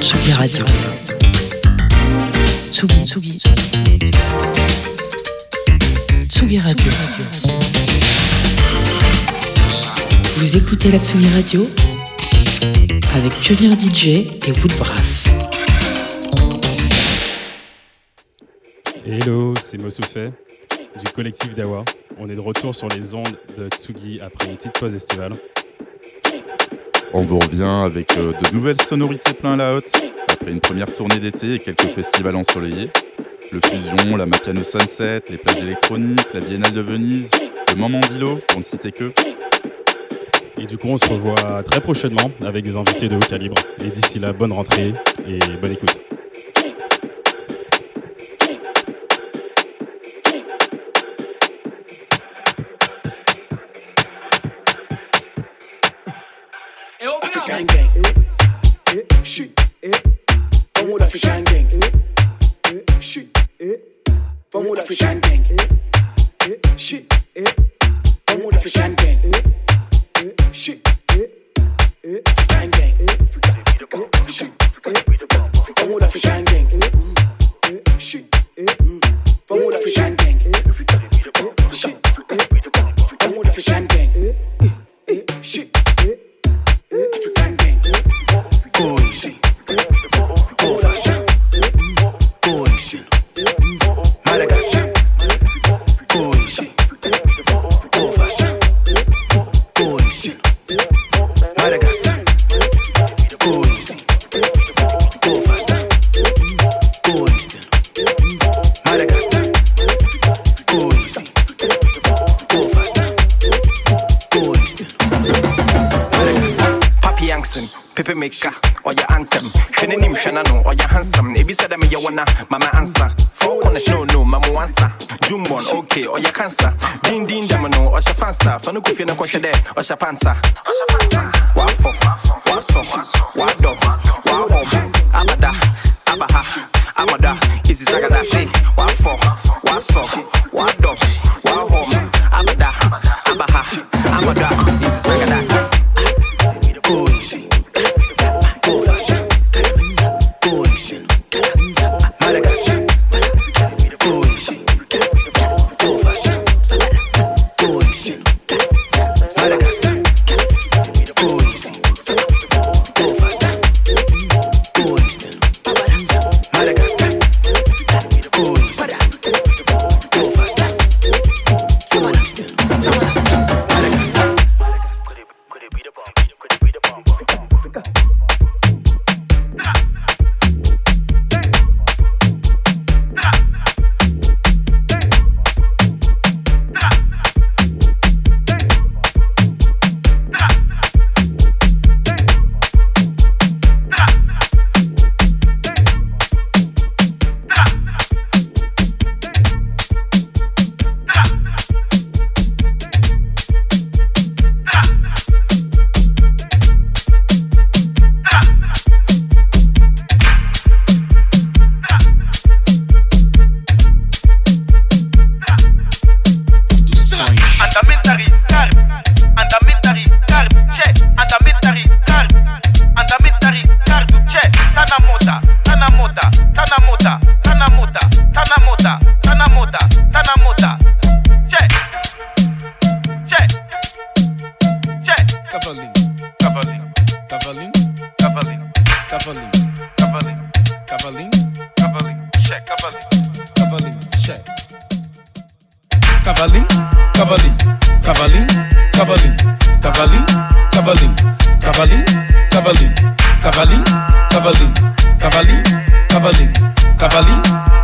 Tsugi Radio. Tsugi, Tsugi. Tsugi Radio. Vous écoutez la Tsugi Radio avec Pionnier DJ et Woodbrass. Hello, c'est Mosoufet du collectif Dawa. On est de retour sur les ondes de Tsugi après une petite pause estivale. On vous revient avec euh, de nouvelles sonorités plein la hotte, après une première tournée d'été et quelques festivals ensoleillés. Le Fusion, la Mapiano Sunset, les plages électroniques, la Biennale de Venise, le Momandilo, pour ne citer que. Et du coup, on se revoit très prochainement avec des invités de haut calibre. Et d'ici là, bonne rentrée et bonne écoute. African gang. Shit. From all African gang. Shit. From all African gang. Pepe Maker, or your anthem. Fenenim Shanano, or your handsome. Ebi said me your wanna, mama answer. Four corners, no, no, mama answer. Jumbon, okay, or your cancer. Din din damano, or shafansa. Fanuku fina kwasha de, or shapanta. Wafo, waso, wado, waho, abada, abaha, amada. Isi sagada, say, wafo, waso, wado, waho, abada, abaha, amada. Isi sagada. Go tanamota, tanamota, tanamota, che, che, che, Cavalinho, cavalinho, cavalinho, cavalinho, cavalinho, cavalinho, cavalinho, cavalinho, che, cavalinho, cavalinho. Cavalinho, cavalinho, cavalinho, cavalinho, cavalinho, cavalinho, cavalinho, cavalinho, cavalinho, cavalinho, cavalinho, cavalinho, cavalinho, cavalinho,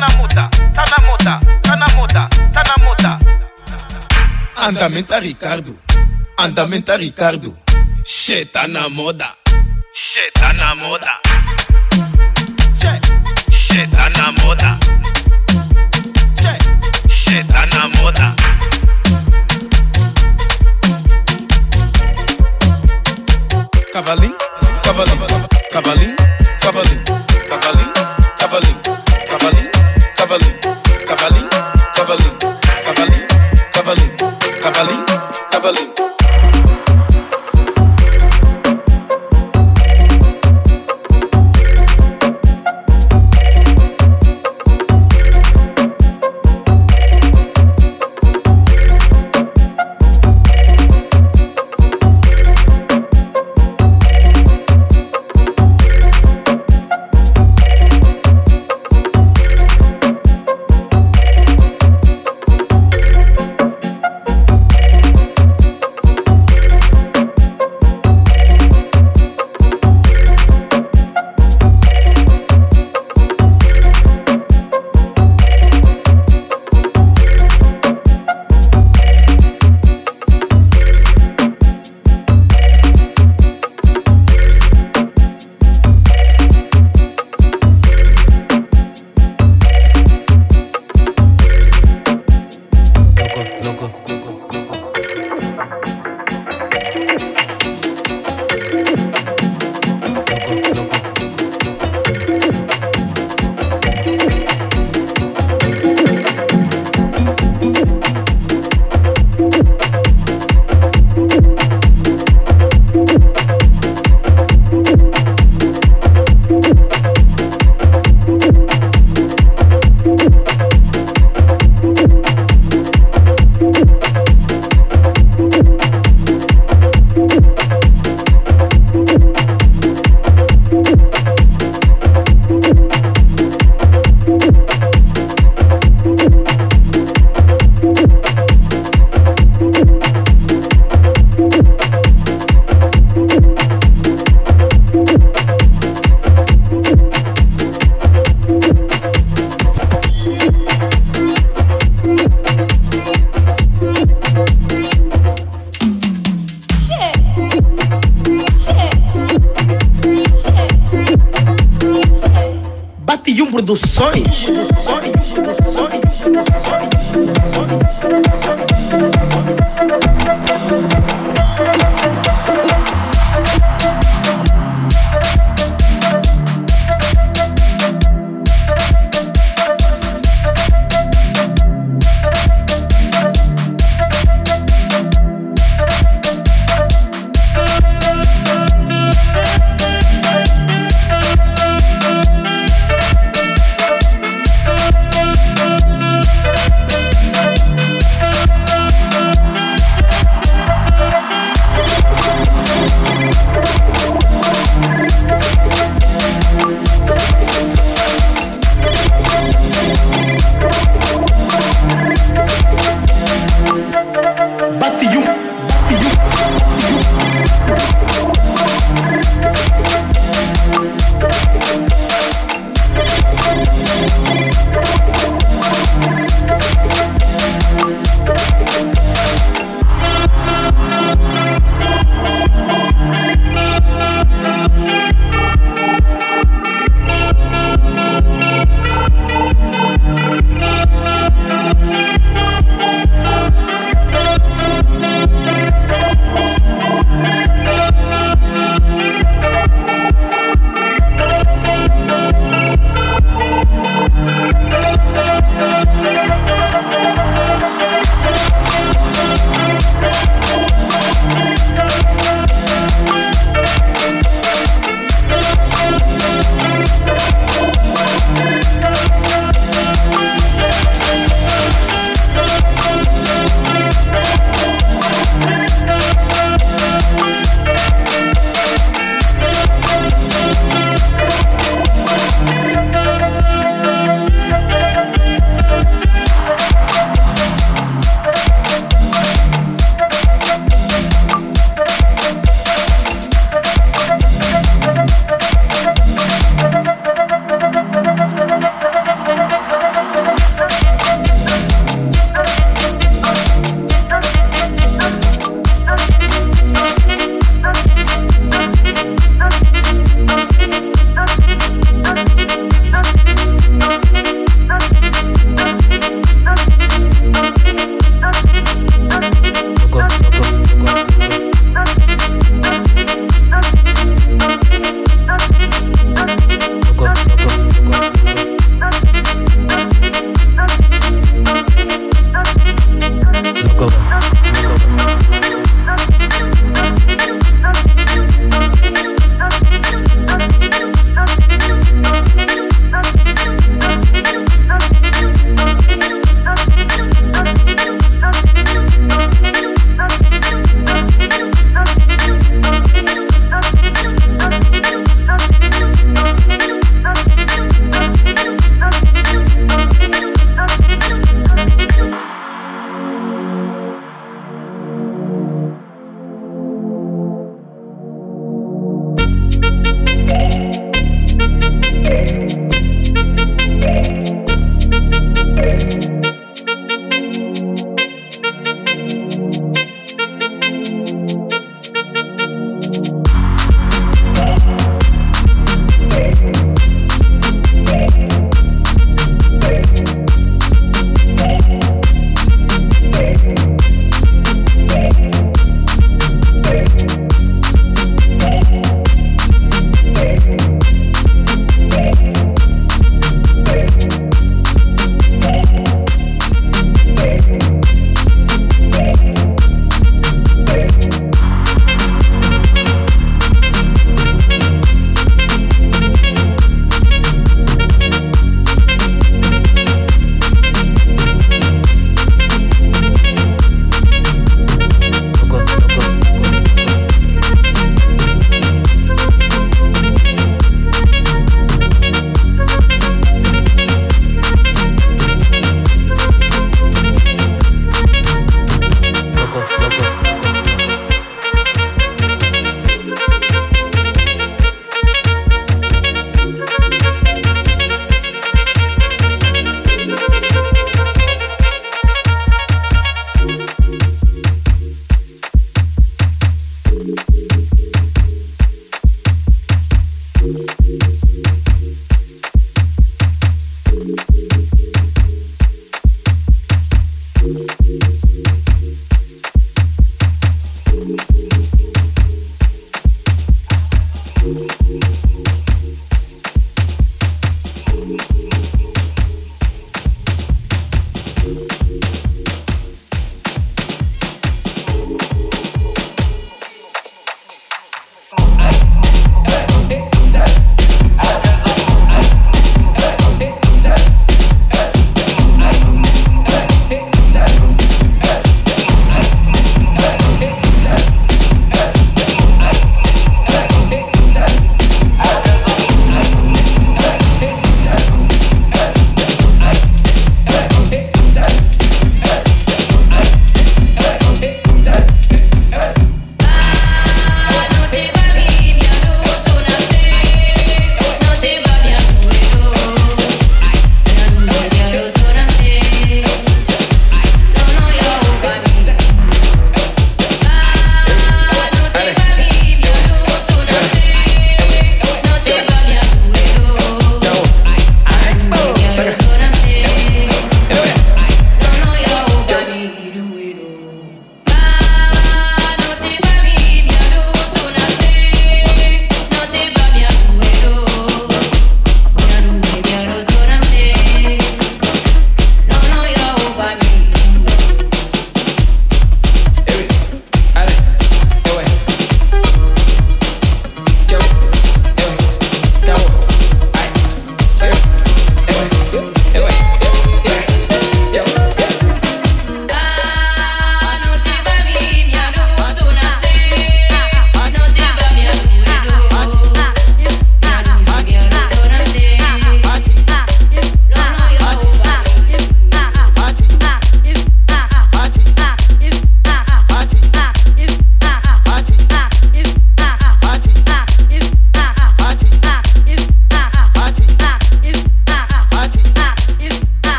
Tanamota, Tanamota, Tanamota, Tanamota. Andamenta Ricardo, Andamenta Ricardo. Che tá na moda, che tá na moda. Che tá moda. Che tá moda. Cavalinho, cavalinho, cavalinho, cavalinho. Kavali, Kavali, Kavali, Kavali, cavali, cavali, cavali.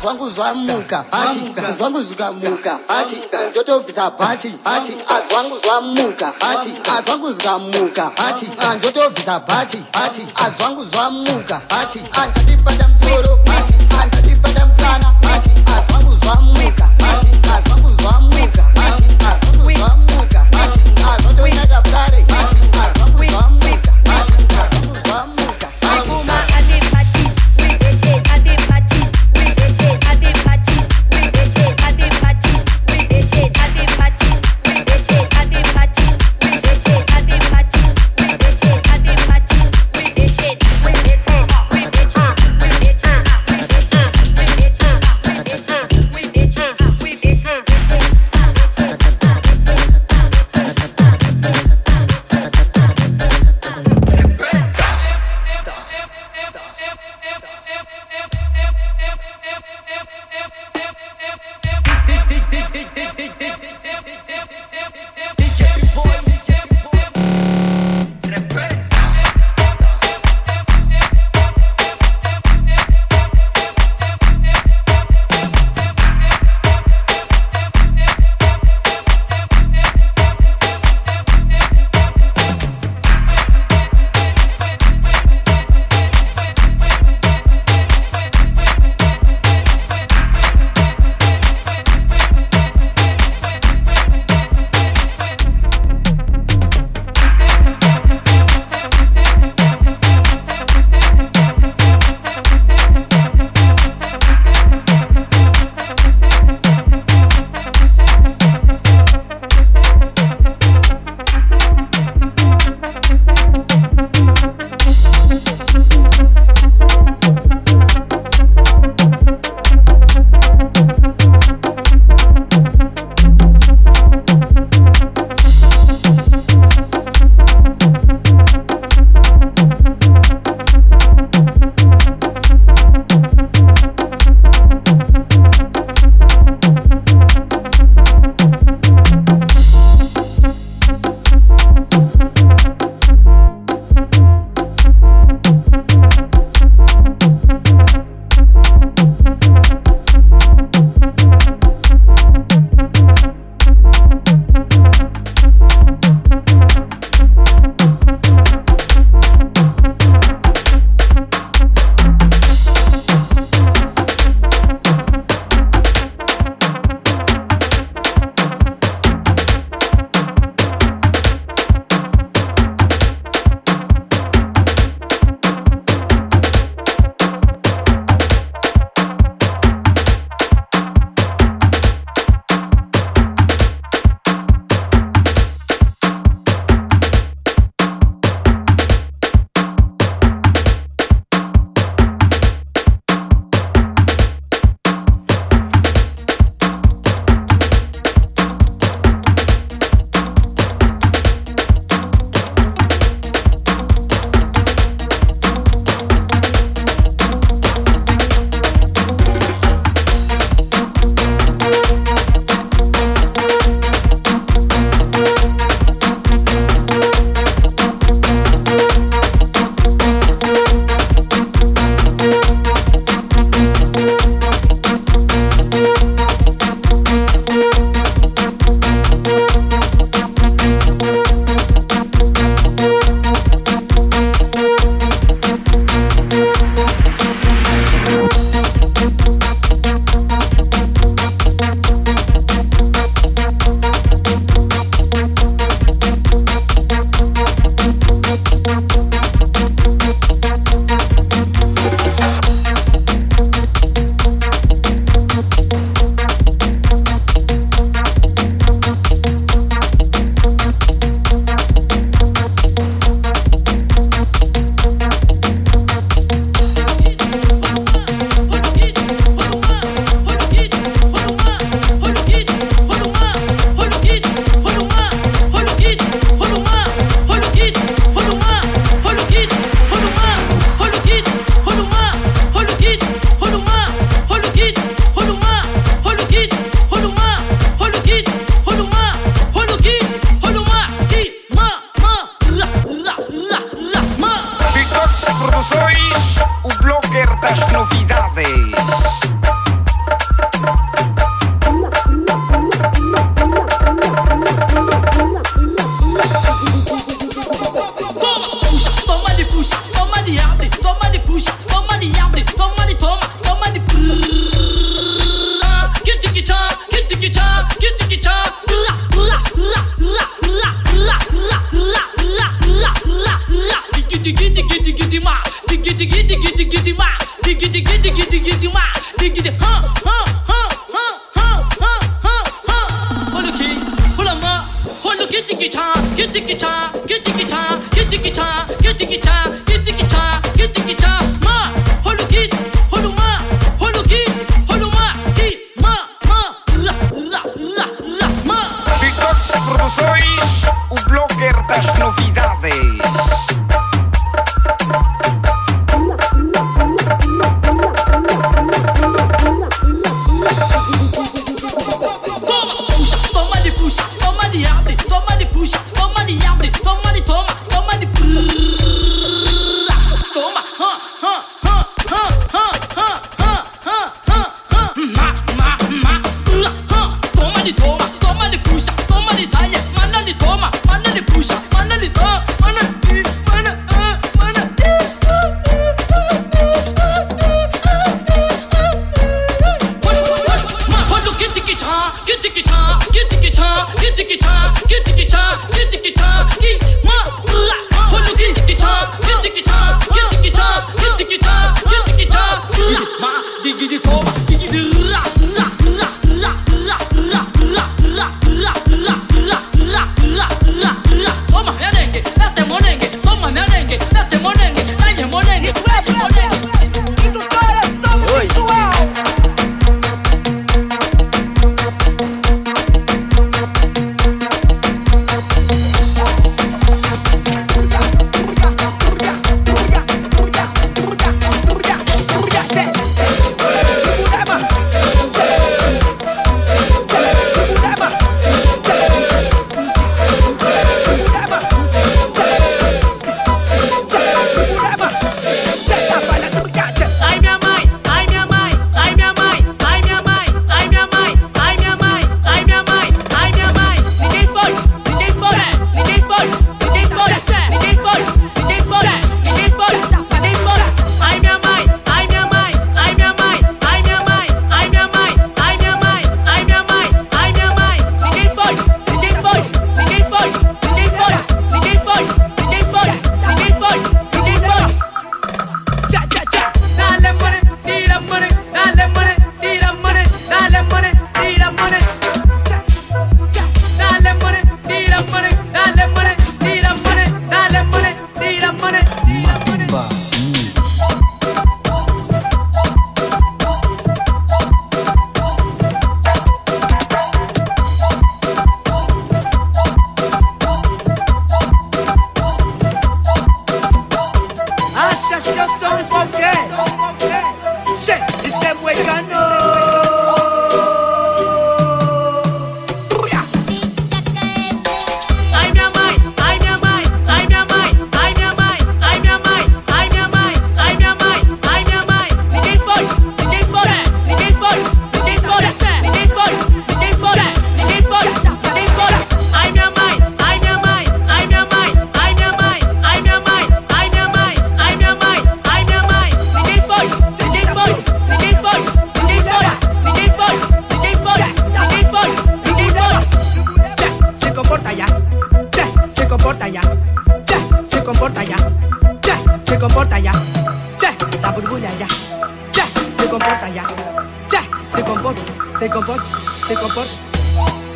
azwangu zvamuka ati azwangu zvikamuka ati ndotobvisa bhachi ati azwangu zvamuka ati azwangu zvikamuka ati ndotobvisa bhachi ati azwangu zvamuka ati andipata musoro ati andipata musana ati azwangu zvamuka ati azwangu zvamuka diggy ma, diggy diggy diggy diggy ma, diggy diggy diggy diggy ma, diggy diggy huh huh huh huh huh huh huh huh. Hold the key, hold the ma, hold the get diggy cha, get diggy cha, get diggy cha, get diggy cha, get diggy cha, get diggy cha, get diggy cha ma, hold the key, hold the ma, hold the key, hold the ma, key ma ma la la la la ma. Ty tak, bo sois u bloger dasz nowidad. se comporta, se comporta,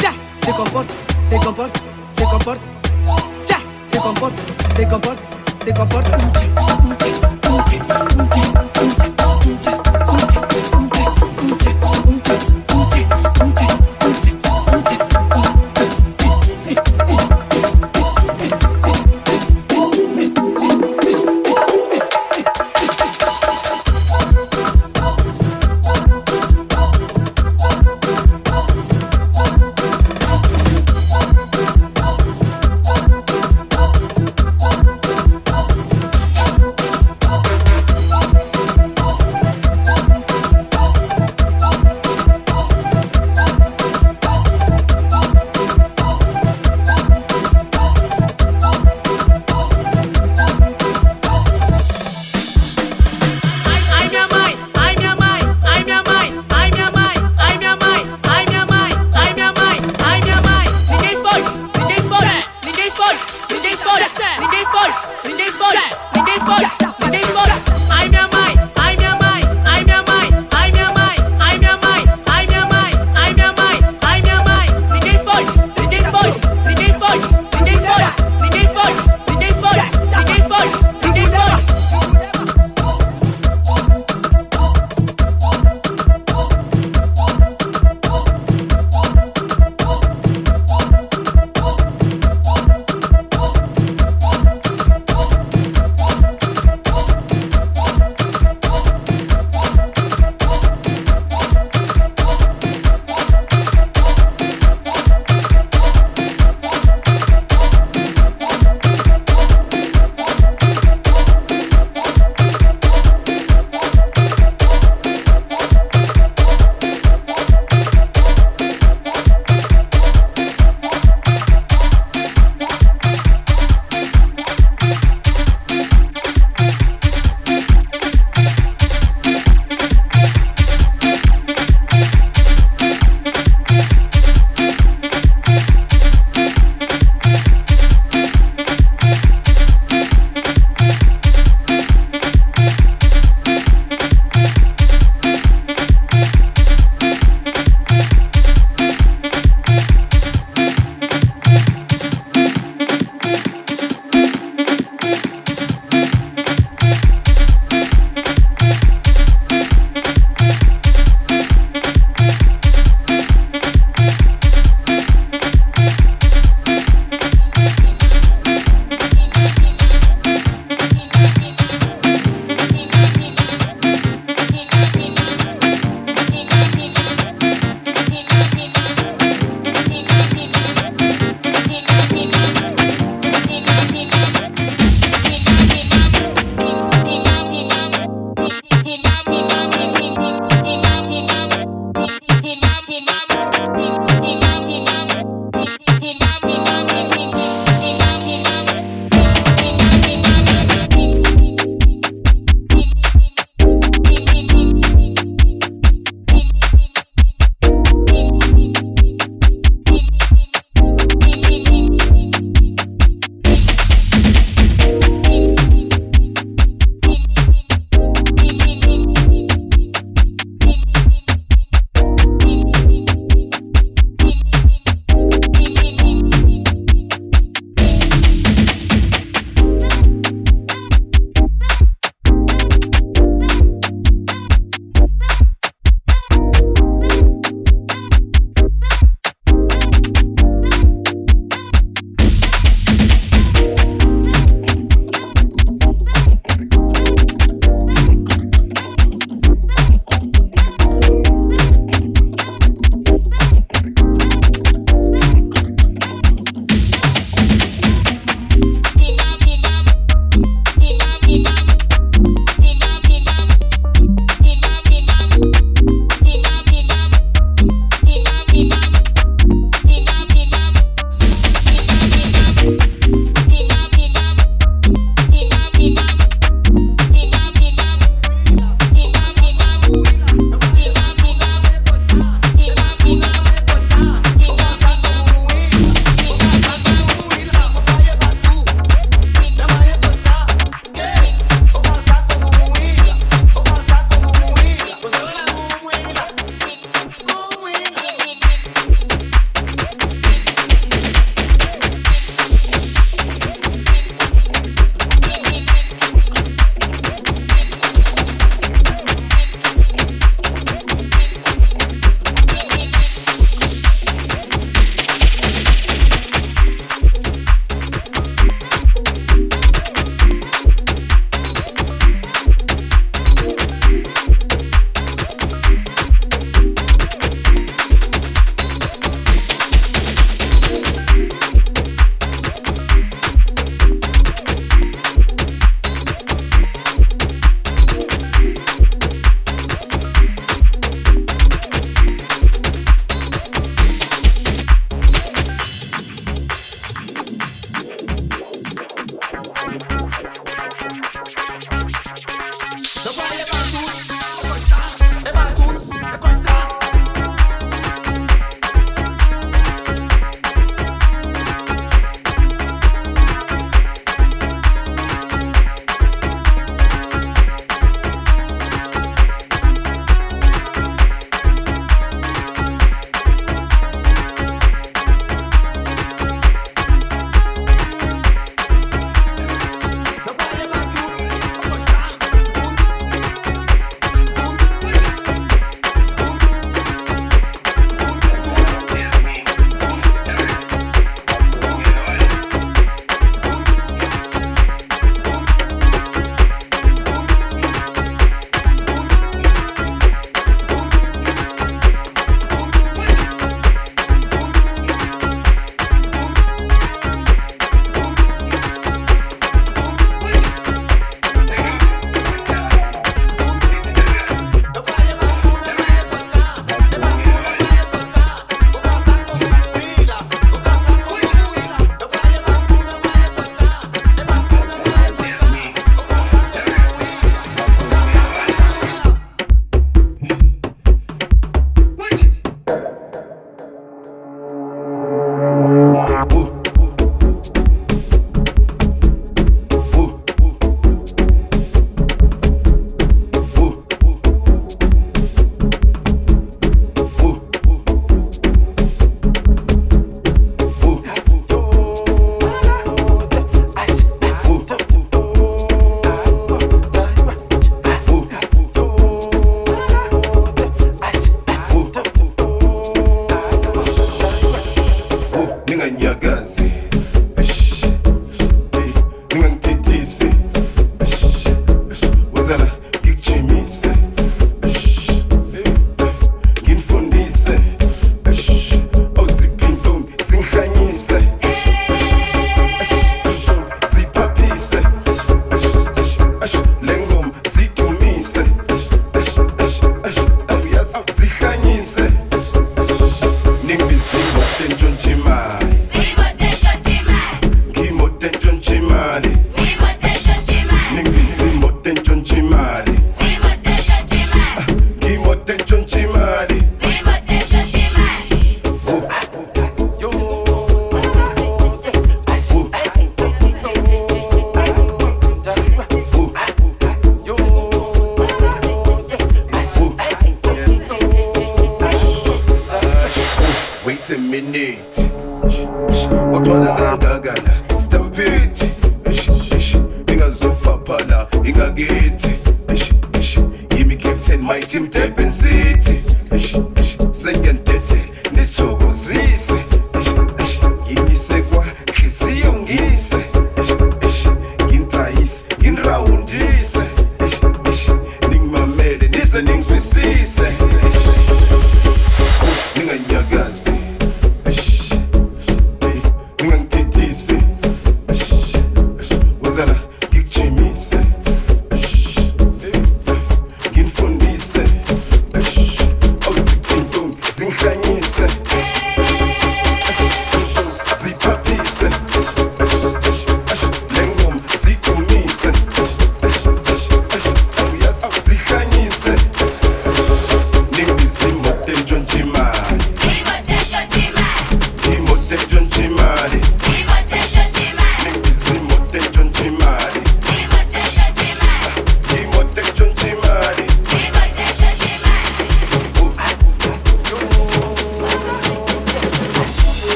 ya, se comporta, se comporta, se comporta, ya, se comporta, se comporta, se comporta.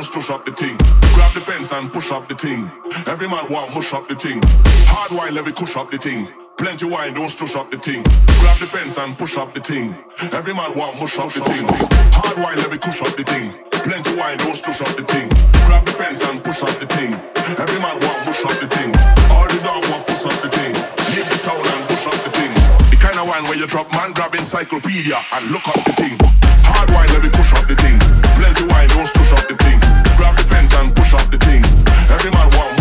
Don't stush up the thing. Grab the fence and push up the thing. Every man want mush up the thing. Hard wine, let me push up the thing. Plenty wine, don't stush up the thing. Grab the fence and push up the thing. Every man want mush up the thing. Hard wine, let me push up the thing. Plenty wine, don't stush up the thing. Grab the fence and push up the thing. Every man want mush up the thing. All the dog want push up the thing. Leave the town and push up the thing. The kind of wine where you drop man grab encyclopedia and look up the thing. Hard wine, let me push up the thing. Plenty wine, don't stush up the thing. And push up the thing. Every man want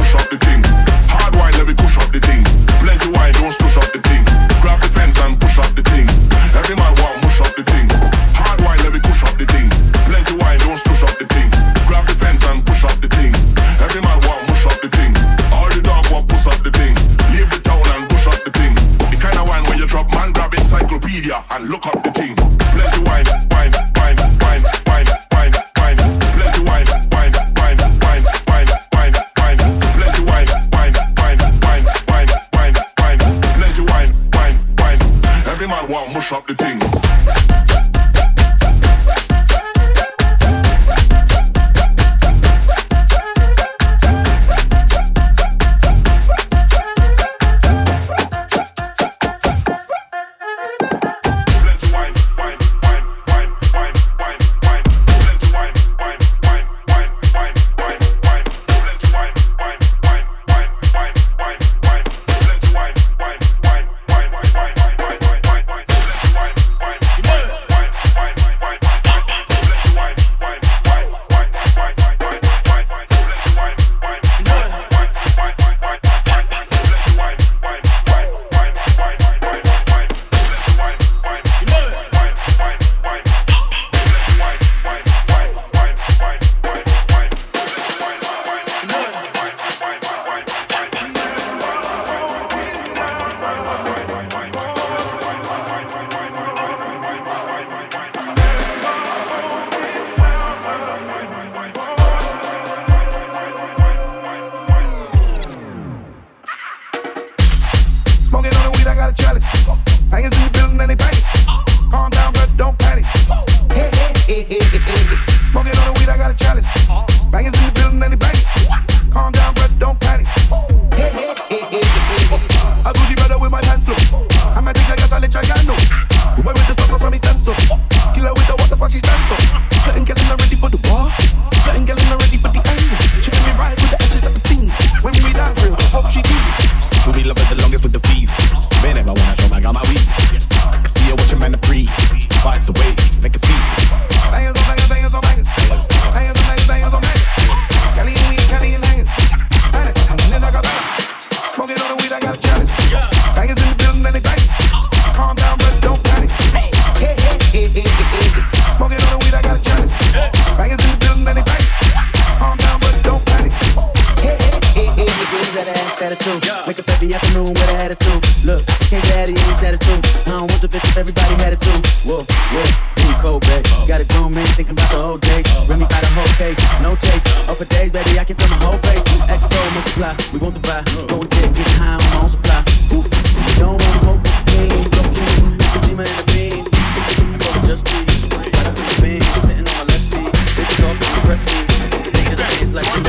a bitch if everybody had it too. Whoa, whoa, be cold, babe. Got a grown man thinking about the old days. Remy by the whole case, no chase. Oh, for days, baby, I can feel my whole face. XO multiply, we won't divide. Go and get, high on my own supply. Ooh, don't want smoke, team, go king. You can see me in the. I go just be. Got a hundred bands sitting on my left sleeve. Bitches all can impress me. They just dance like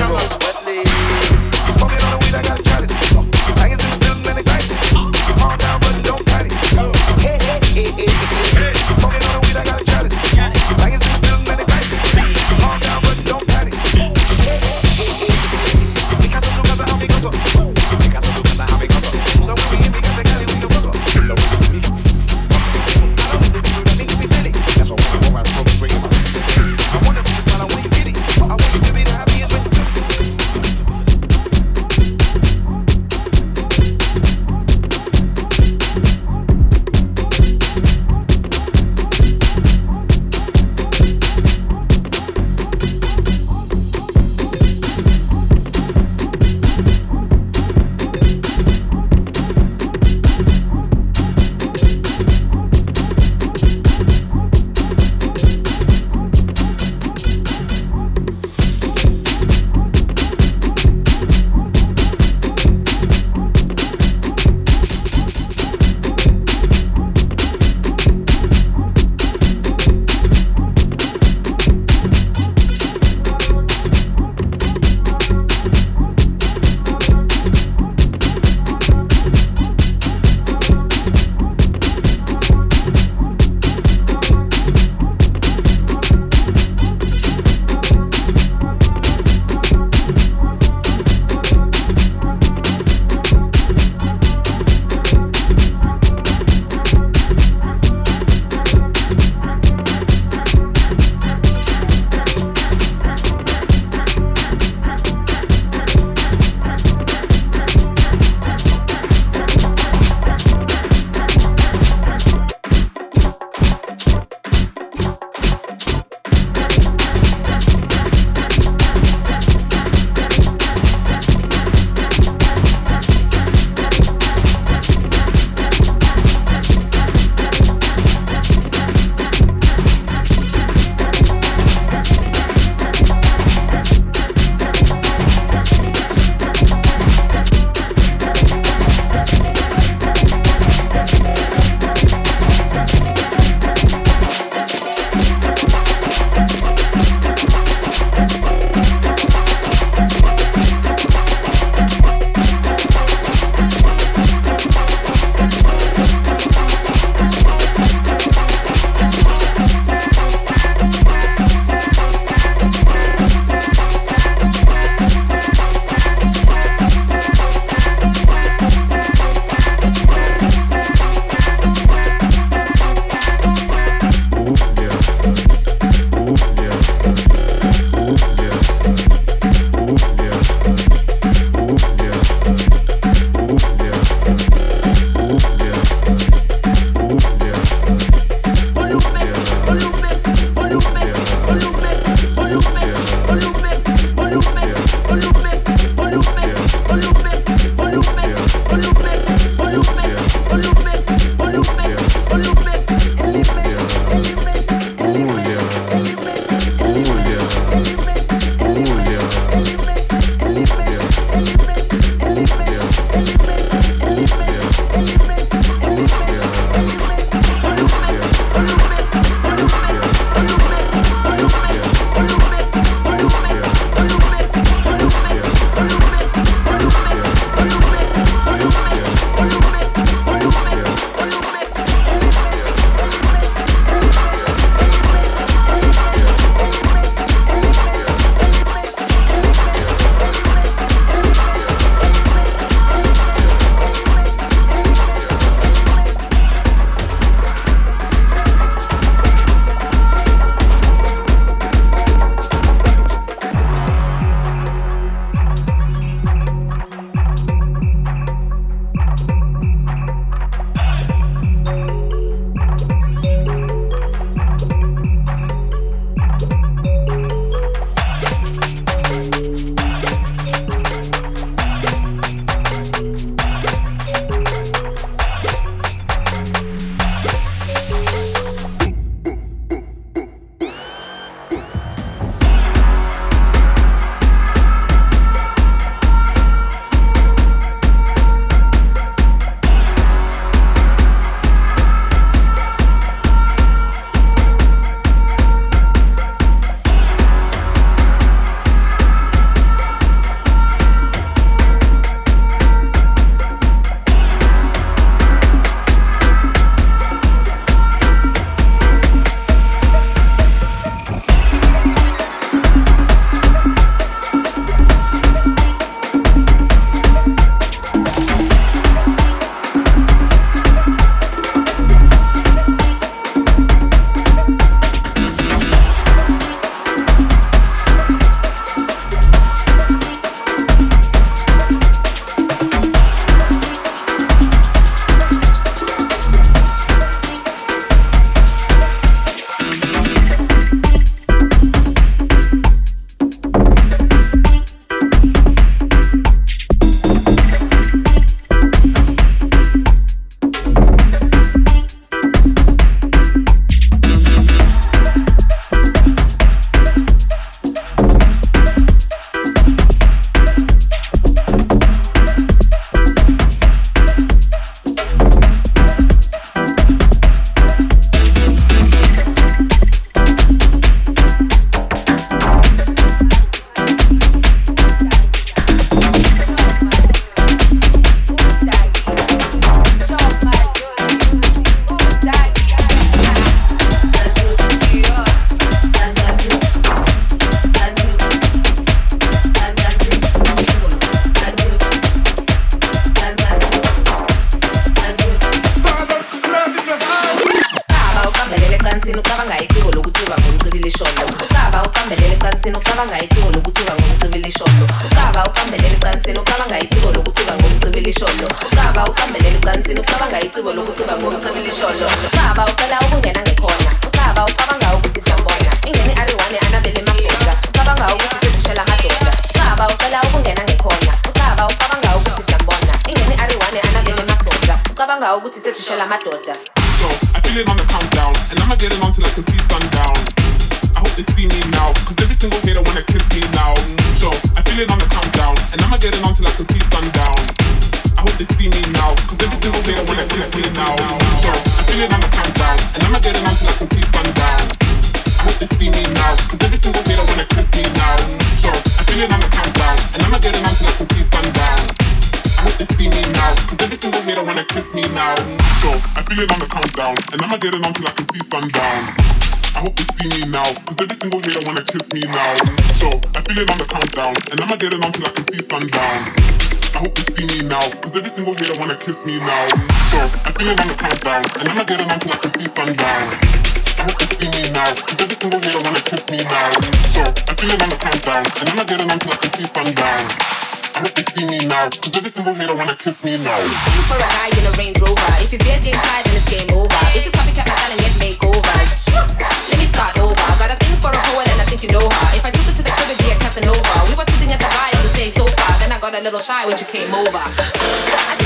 kiss me now. So I feel it on the countdown, and I'ma get an until I can see sun down. I hope it's be me now, cause everything's made a wanna kiss me now. So I feel in on the countdown, and I'ma get it on till I can see sundown. I hope they see me now, cause every single hater wanna kiss me now. So I feel it on the countdown, and I'ma get it on till I can see sundown. I hope they see me now, cause every single hater wanna kiss me now. So I feel it on the countdown, and I'ma get it on till I can see sundown. I hope they see me now, cause every single hater wanna kiss me now. So I feel it on the countdown, and I'ma get it on till I can see sundown. I hope they see me now, cause every single hater wanna kiss me now. Aim for a ride in a Range Rover. If it's get game five, then it's game over. Bitches copycat my style and get makeovers. Let me start over. Got a thing for a hoe and agora little shy when you came over. I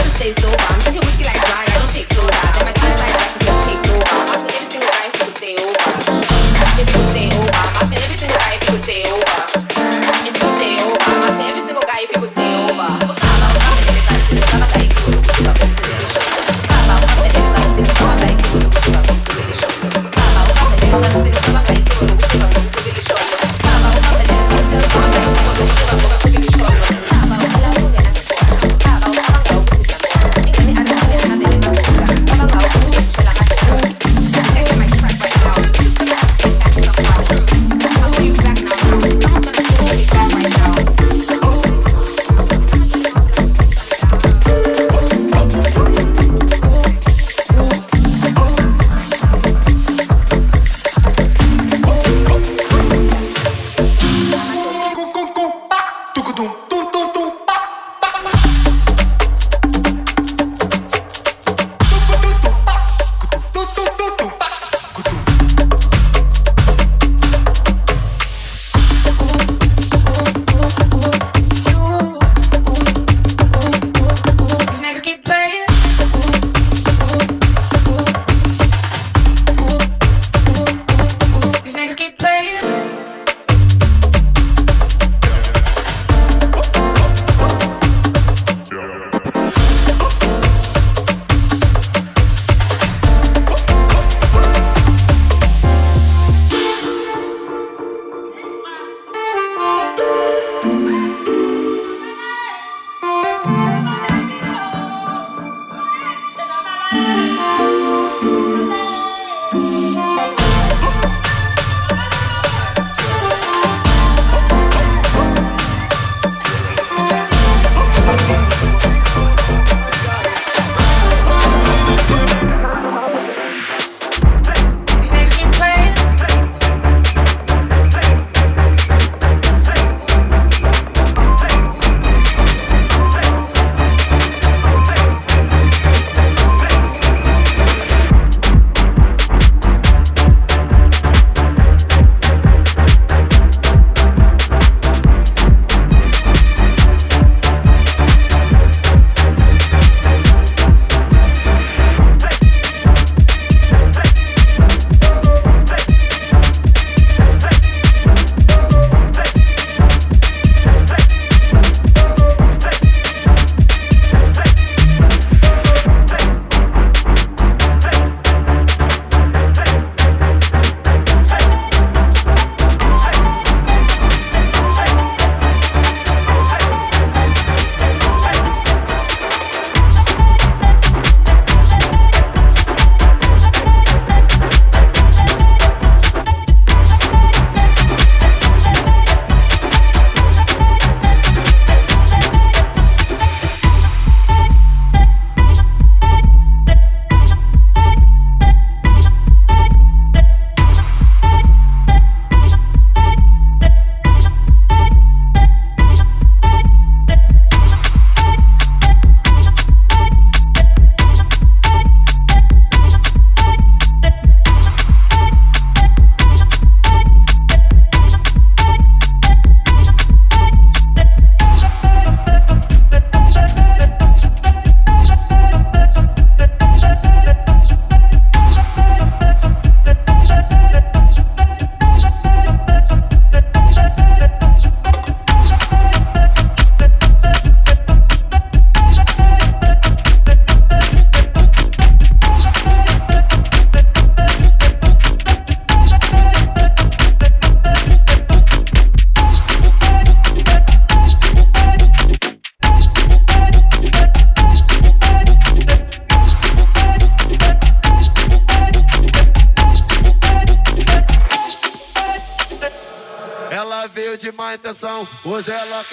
dum dum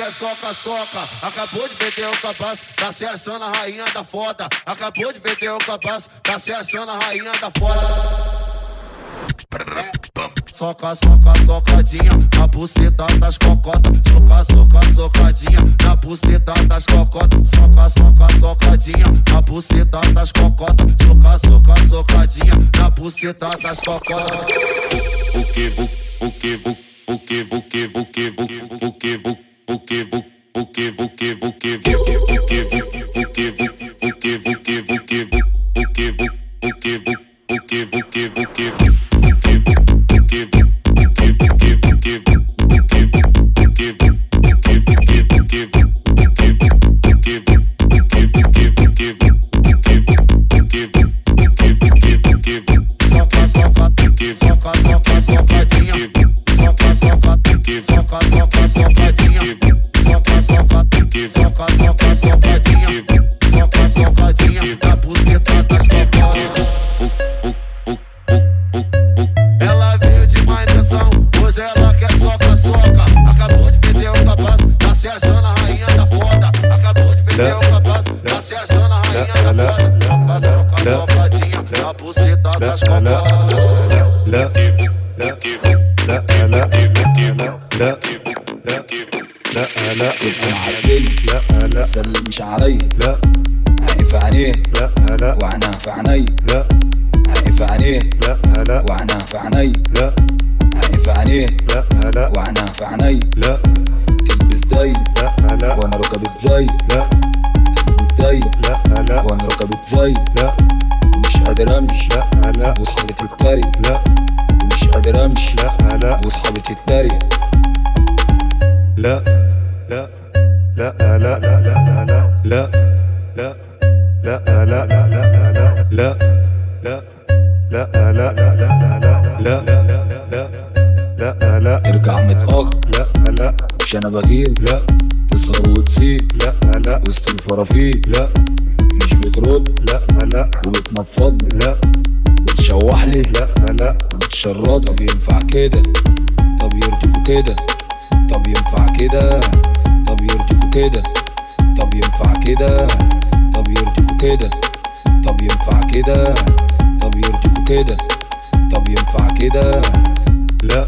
quer soca, soca. Acabou de perder o capaz, tá se achando a rainha da foda. Acabou de perder o capaz, tá se achando a rainha da foda. Soca, soca, socadinha na buceta das cocotas. Soca, soca, socadinha na buceta das cocotas. Soca, soca, socadinha na buceta das cocotas. Soca, soca, socadinha na buceta das cocotas. O, o que, لا. وسط الفرافيل لا. مش بترد. لا. لا. وبتنفض لا. بتشوح لي لا. لا. بتشرد طب ينفع كده؟ طب يرضيكوا كده؟ طب ينفع كده؟ طب يرضيكوا كده؟ طب ينفع كده؟ طب يرضيكوا كده؟ طب ينفع كده؟ طب يرضيكوا كده؟ طب ينفع كده؟ لا.